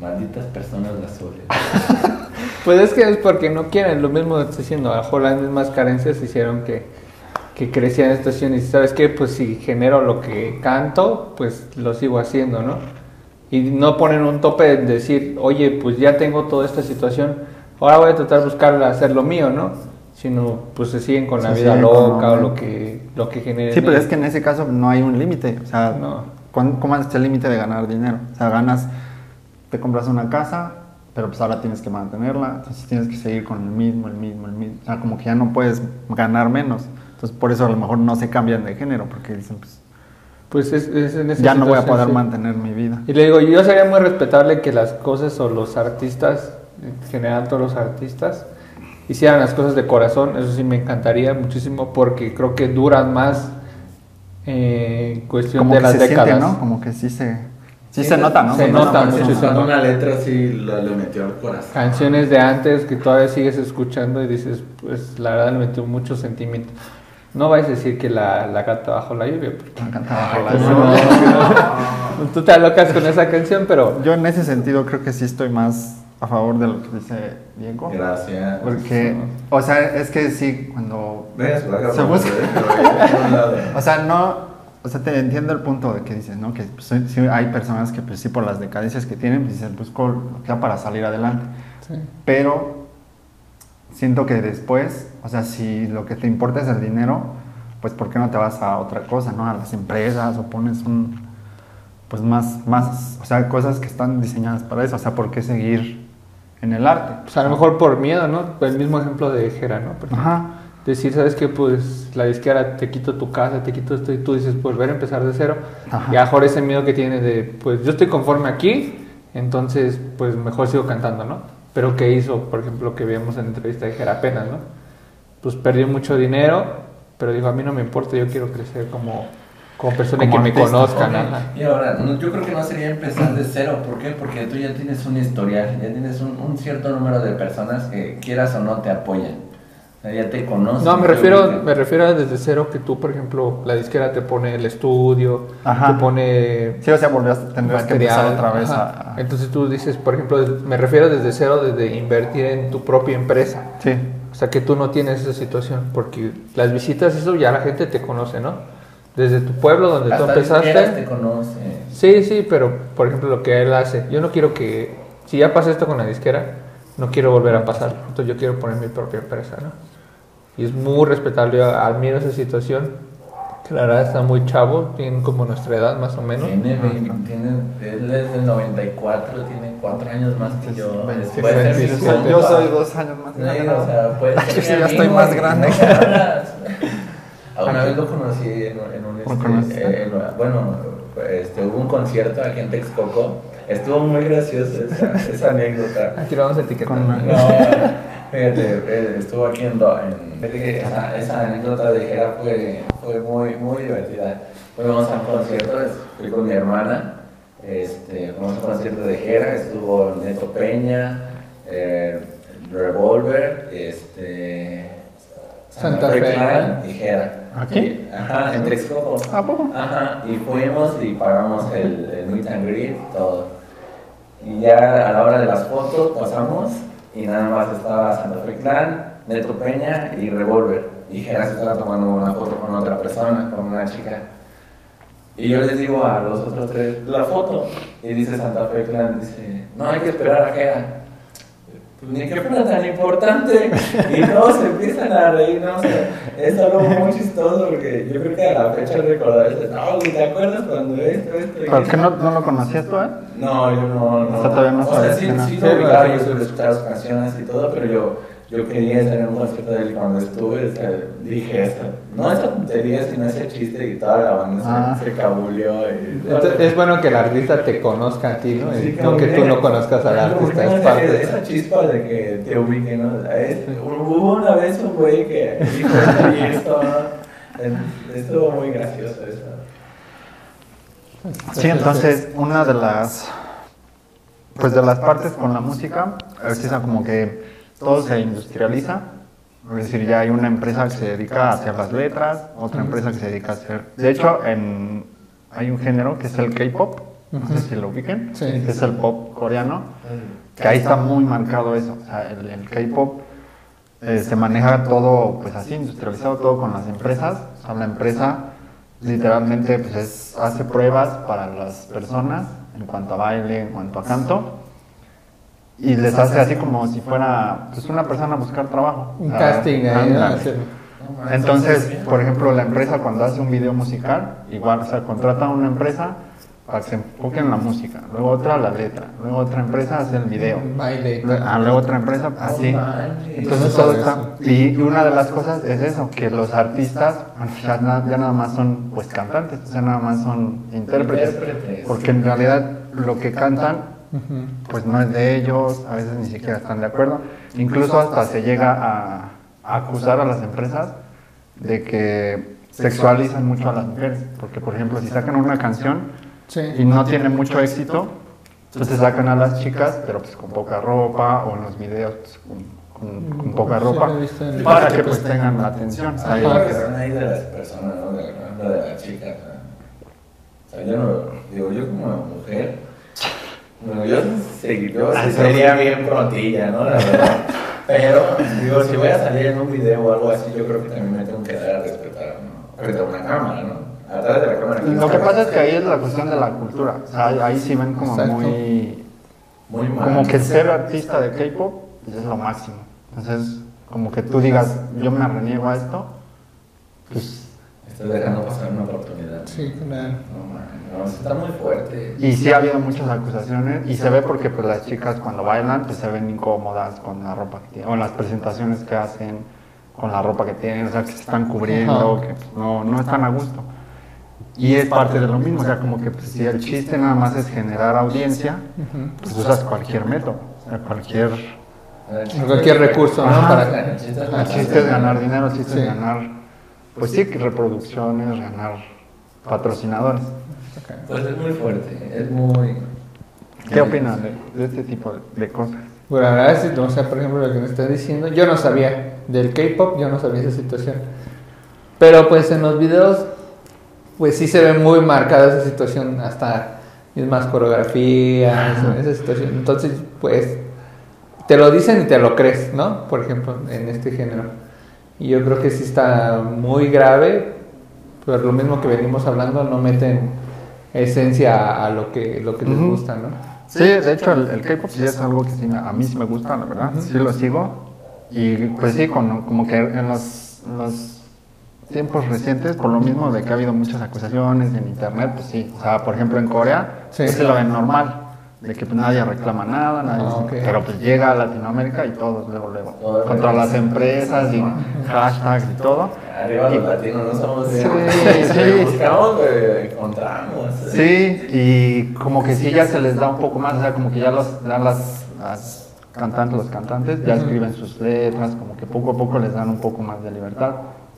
Malditas personas las odio. Pues es que es porque no quieren, lo mismo estoy diciendo, a lo mejor las mismas carencias hicieron que, que crecían esta situación y sabes qué, pues si genero lo que canto, pues lo sigo haciendo, ¿no? Y no ponen un tope de decir, oye, pues ya tengo toda esta situación, ahora voy a tratar de buscar hacer lo mío, ¿no? Sino pues se siguen con la vida con loca lo- o lo que, lo que genere. Sí, pero es que en ese caso no hay un límite. O sea, No. ¿cuán- ¿cómo es el límite de ganar dinero? O sea, ganas, te compras una casa, pero pues ahora tienes que mantenerla, entonces tienes que seguir con el mismo, el mismo, el mismo. O sea, como que ya no puedes ganar menos. Entonces, por eso a lo mejor no se cambian de género, porque dicen, pues Pues es, es en esa ya no voy a poder sí. mantener mi vida. Y le digo, yo sería muy respetable que las cosas o los artistas, en general todos los artistas, hicieran las cosas de corazón, eso sí me encantaría muchísimo porque creo que duran más eh, en cuestión Como de que las se décadas. siente, ¿no? Como que sí se, sí se nota, ¿no? Se nota mucho. Cuando una letra sí le metió al corazón. Canciones de antes que todavía sigues escuchando y dices, pues la verdad le metió mucho sentimiento. No vais a decir que la, la gata bajo la lluvia, porque Me encantaba la pues, lluvia. no, tú te alocas con esa canción, pero Yo en ese sentido creo que sí estoy más a favor de lo que dice Diego. Gracias. Porque, o sea, es que sí, cuando Ves, la se busca... O sea, no, o sea, te entiendo el punto de que dices, ¿no? Que pues, sí- hay personas que, pues sí, por las decadencias que tienen, pues dicen, busco lo que sea para salir adelante. sí. Pero siento que después, o sea, si lo que te importa es el dinero, pues ¿por qué no te vas a otra cosa, ¿no? A las empresas o pones un, pues más, más, o sea, cosas que están diseñadas para eso, o sea, ¿por qué seguir en el arte? Pues a lo mejor por miedo, ¿no? El mismo ejemplo de Jera, ¿no? Ajá. Decir, ¿sabes qué? Pues la disquera te quito tu casa, te quito esto y tú dices, pues a empezar de cero. Ajá. Y a mejor ese miedo que tiene de, pues yo estoy conforme aquí, entonces pues mejor sigo cantando, ¿no? Pero ¿qué hizo? Por ejemplo, que vimos en la entrevista de Jera apenas, ¿no? Pues perdió mucho dinero pero digo, a mí no me importa, yo quiero crecer como, como persona Como que me artista, conozcan. Ok, ajá. Y ahora, no, yo creo que no sería empezar de cero. ¿Por qué? Porque tú ya tienes un historial, ya tienes un, un cierto número de personas que quieras o no te apoyan. O sea, ya te conocen. No, me refiero, ubican. me refiero a desde cero que tú, por ejemplo, la disquera te pone el estudio, Ajá. te pone Sí, o sea, volvías, tendrías que empezar material. otra vez ajá. a... Entonces tú dices, por ejemplo, me refiero desde cero, desde invertir en tu propia empresa. Sí, O sea, que tú no tienes esa situación, porque las visitas, eso ya la gente te conoce, ¿no? Desde tu pueblo donde tú Hasta te empezaste. conocen. Sí, sí, pero por ejemplo lo que él hace, yo no quiero que, si ya pasa esto con la disquera, no quiero volver a pasar. Entonces yo quiero poner mi propia empresa, ¿no? Y es muy respetable, yo admiro esa situación. Que la verdad está muy chavo, tienen como nuestra edad más o menos. Tiene, tiene, él es del 94, tiene 4 años más que yo. Sí, Puede ser sí, mi. Yo soy dos años más grande. o sea, puede ser Yo sí ya estoy más grande. no Una vez lo conocí en, un- en un. ¿Lo este, eh, en- bueno, este, hubo un concierto aquí en Texcoco. Estuvo muy gracioso esa, esa anécdota. Aquí lo vamos a etiquetar. No, fíjate, eh, estuvo aquí en, en esa, esa anécdota de Jera fue, fue muy, muy divertida. Fuimos a un concierto, fui con mi hermana, este, fuimos a un concierto de Jera, estuvo Neto Peña, eh, Revolver, este, Santa Fe. Clan y Jera. ¿Aquí? Ajá, en Texcoco. ¿A poco? Ajá, y fuimos y pagamos el, el meet and greet, todo. Y ya a la hora de las fotos pasamos y nada más estaba Santa Fe Clan, Neto Peña y Revolver. Y Jera se estaba tomando una foto con otra persona, con una chica. Y yo les digo a los otros tres, la foto. Y dice Santa Fe Clan, dice, no hay que esperar a Jera. Pues ni qué fuera tan importante. Y todos se empiezan a reír, no. Es algo muy chistoso porque yo creo que a la fecha recordar eso. No, güey, ¿te acuerdas cuando esto, esto y ¿Por qué esto?" no, no lo conocías tú, eh? No, yo no, no. O sea, todavía no O sea, sí, sí, Sí, lo ubicaba, yo suelo escuchar sus canciones y todo, pero yo, yo quería estar en un concierto de él cuando estuve, o sea, dije eso. No esa tontería, sino ese chiste y toda la banda se- Ah. se, cabuleó. Y, Entonces, es bueno que el artista te conozca a ti, ¿no? Sí, no que tú no conozcas al artista, es parte de Esa chispa de que te ubiquen, ¿no? Es- hubo una vez un güey que dijo esto y esto, ¿no? Estuvo muy gracioso eso. Sí, entonces una de las pues de las partes con la música es esa como que todo se industrializa, es decir, ya hay una empresa que se dedica a hacer las letras, otra empresa que se dedica a hacer. De hecho, en, hay un género que es el K-pop, no sé si lo ubiquen, Sí. que es el pop coreano, que ahí está muy marcado eso, o sea, el, el K-pop eh, se maneja todo pues así industrializado todo con las empresas, o sea, la empresa literalmente pues es- hace pruebas para las personas en cuanto a baile, en cuanto a canto y les hace así como si fuera pues una persona a buscar trabajo. Un Ah, casting ahí, ¿no? Entonces, por ejemplo, la empresa cuando hace un video musical, igual, o sea, contrata a una empresa para que se enfoque en la música, luego otra la letra, luego otra empresa hace el video, tal. ah, luego otra empresa así. manches. Entonces todo está... Y una de las cosas es eso, que los artistas ya, ya nada más son pues cantantes, o sea, nada más son Intérpretes. porque en realidad lo que cantan Pues no es de ellos, a veces ni siquiera están de acuerdo. Incluso hasta se llega a, a acusar a las empresas de que sexualizan mucho a las mujeres, porque por ejemplo si sacan una canción Sí. y no tiene mucho éxito, entonces sacan a las chicas, pero pues con poca ropa o en los videos pues, con, con- con poca Sí, ropa, para que pues tengan la atención. Cuestión ahí de las personas, ¿no? De, la- de. O sea, yo no, digo, yo como mujer, bueno, yo, sí, yo sí sería bien prontilla, ¿no? La verdad. Pero, digo, si voy a salir en un video o algo así, yo creo que también me tengo que dar a respetar, ¿no? Frente a una cámara, ¿no? Atrás de la cámara. Lo que pasa es que ahí es la cuestión de la cultura, o sea, ahí- ahí sí ven como Exacto. muy... Muy mal. Como que ser artista de K-pop pues, es lo máximo. Entonces, como que tú digas, yo me reniego a esto, pues. Estás dejando pasar una oportunidad. Sí, claro. No, man, no, eso está muy fuerte. Y sí ha habido muchas acusaciones, y se ve porque pues, las chicas cuando bailan pues, se ven incómodas con la ropa que tienen, o en las presentaciones que hacen, con la ropa que tienen, o sea, que se están cubriendo, que pues, no, no están a gusto. Y es parte de lo mismo, o sea, como que pues, si el chiste nada más es generar audiencia, pues usas cualquier método, o sea, cualquier. Cualquier recurso, ¿no? Para- El chiste es El chiste es ganar dinero, el chiste es ganar pues sí, que reproducciones, ganar patrocinadores. Pues es muy fuerte, es muy... ¿Qué opinan de, de este tipo de, cosas? Bueno, la verdad es que, o sea, por ejemplo, lo que me estás diciendo, yo no sabía del K-pop, yo no sabía esa situación. Pero pues en los videos, pues sí se ve muy marcada esa situación, hasta mismas coreografías, esa situación. Entonces, pues, te lo dicen y te lo crees, ¿no? Por ejemplo, en este género. Y yo creo que sí está muy grave, pero lo mismo que venimos hablando, no meten esencia a, lo que, lo que les gusta, ¿no? Sí, de hecho el, el K-pop sí es algo que sí a mí sí me gusta, la verdad. Sí lo sigo. Y pues sí, con- como que en los, los tiempos recientes, por lo mismo de que ha habido muchas acusaciones en internet, pues sí. O sea, por ejemplo en Corea, Sí. sí se lo ven normal. De que pues, nadie reclama nada, nadie Ah, pero pues llega a Latinoamérica y todos luego, luego. Todo contra el- las empresas y hashtags y todo. Arriba los Y- latinos no somos Sí, sí. Buscamos, eh, encontramos. Sí, y como que sí ya se les da un poco más, o sea, como que ya los, ya las, las cantantes, los cantantes ya escriben sus letras, como que poco a poco les dan un poco más de libertad,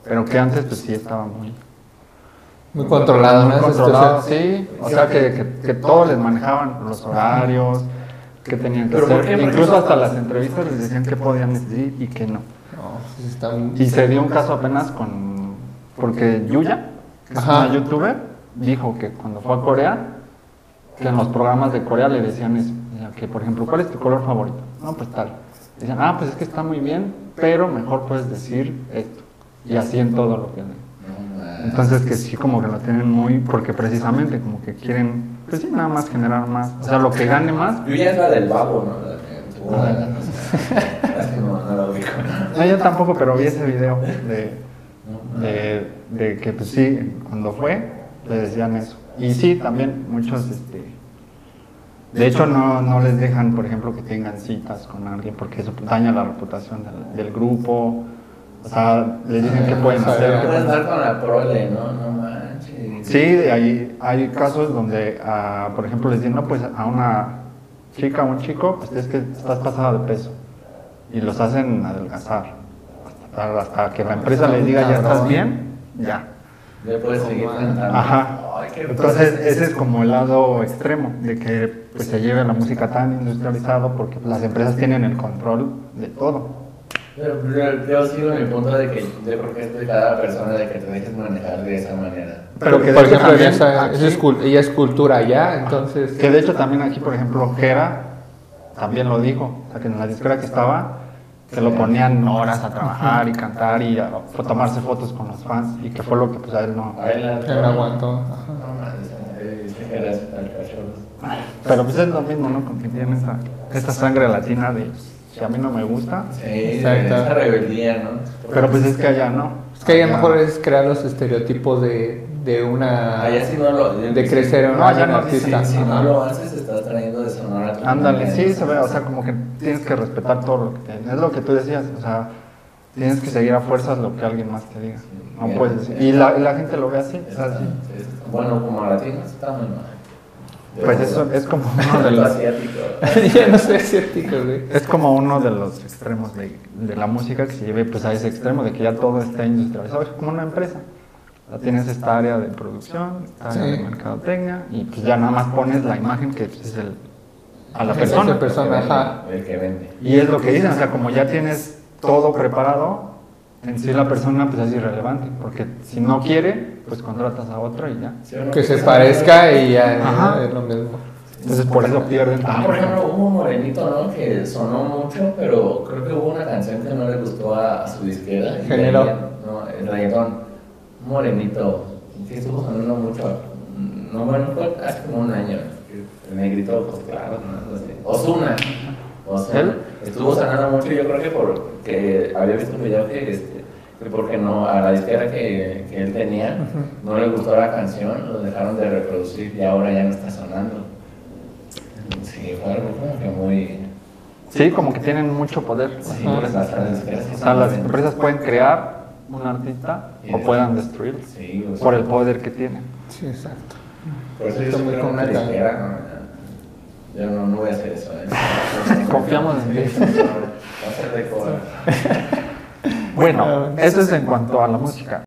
pero que antes pues sí estaba muy, Muy controlado, ¿no? muy controlado, sí, o sea que, que, que todos les manejaban los horarios, que tenían que Pero ¿por hacer, incluso hasta las entrevistas les decían que podían decir y que no. Y se dio un caso apenas con. Porque Yuya, que es una youtuber, dijo que cuando fue a Corea, que en los programas de Corea le decían eso. Que, por ejemplo, ¿cuál es tu color favorito? No, pues tal. Decían, ah, pues es que está muy bien, pero mejor puedes decir esto. Y así en todo lo que. Man. Entonces, que sí, como que lo tienen muy. Porque precisamente, como que quieren, pues sí, nada más generar más. O sea, lo que gane más. Yo ya es la del babo, ¿no? La de que no, yo tampoco, pero vi ese video de. De, de que pues sí, cuando fue, le decían eso. Y sí, también muchos, este, de hecho no, no les dejan, por ejemplo, que tengan citas con alguien porque eso daña la reputación del, del grupo. O sea, les dicen que pueden Ah, hacer. No que pueden- estar con la prole, ¿no? No manches. Sí, hay, hay casos donde, ah, por ejemplo, les dicen, no, pues a una chica o un chico, pues es que estás pasada de peso. Y los hacen adelgazar. Hasta, hasta que la empresa les diga, ya estás bien, ya. Ya puedes seguir cantando. Ajá. Entonces ese es como el lado extremo de que pues, se lleve la música tan industrializado porque pues, las empresas tienen el control de todo. Pero yo, yo sigo en mi punto de que yo creo que es de cada persona de que te dejes manejar de esa manera. Pero que de por hecho ejemplo, también esa, aquí- es ella es cultura allá, entonces... Que de hecho también aquí, por ejemplo, Jera también lo dijo, o sea, que en la disquera que estaba, que lo ponían horas a trabajar y cantar y a, a tomarse fotos con los fans y que fue lo que pues a él no... A él aguantó. que eras alcachorros. Pero pues es lo mismo, ¿no? Con que tienen esa, esta sangre latina de si a mí no me gusta, Sí, Exacto. esa rebeldía, ¿no? pero pues es que allá no. Es que a Allá- mejor es crear los estereotipos de, de una... Allá si no lo... de crecer en No, allá no artista. Si no Ajá. lo haces, estás trayendo deshonor a tu Ándale, sí, se ve, o sea, como que tienes que respetar todo lo que tienes. Es lo que tú decías, o sea, tienes que seguir a fuerzas lo que alguien más te diga. No puedes decir. Y la, y la gente lo ve así, o sea, Está- sí. sí, está- Bueno, como latinos está muy mal. Pues eso es como uno de Lo los, ya no soy asiático, güey. es como uno de los extremos de, de la música que se lleve pues a ese extremo de que ya todo está industrializado, es como una empresa. O sea, tienes esta área de producción, esta área Sí. de mercadotecnia y pues ya nada más pones la imagen que es el, a la persona. persona, El ajá. vende, El que vende. Y es lo que dicen, o sea, como ya tienes todo preparado, en sí la persona pues es irrelevante, porque si no quiere, pues contratas a otra y ya. Que se parezca y ya Ajá. es lo mismo. Entonces por eso pierden Ah, por ejemplo, hubo un morenito, ¿no? Que sonó mucho, pero creo que hubo una canción que no le gustó a, a su disquera. Género. No, el reggaetón. Morenito. Sí, estuvo sonando mucho. No, bueno, fue hace como un año. El negrito, ojos claros, ¿no? Ozuna. Ozuna. ¿Él? Estuvo sonando mucho, yo creo que porque había visto un video que, este, que porque no, a la disquera que, que él tenía, no le gustó la canción, lo dejaron de reproducir y ahora ya no está sonando. Sí, fue algo como que muy... Sí, como que tienen mucho poder. las Sí, empresas. las- las sí O sea, las empresas pueden crear un artista o de- puedan destruirlo Sí, o sea, por el poder que tienen. Sí, exacto. Por eso yo muy con una disquera, no, yo no, no voy a hacer eso. ¿eh? Confiamos en ti. Va a ser de cobra. Bueno, eso es en cuanto a la música.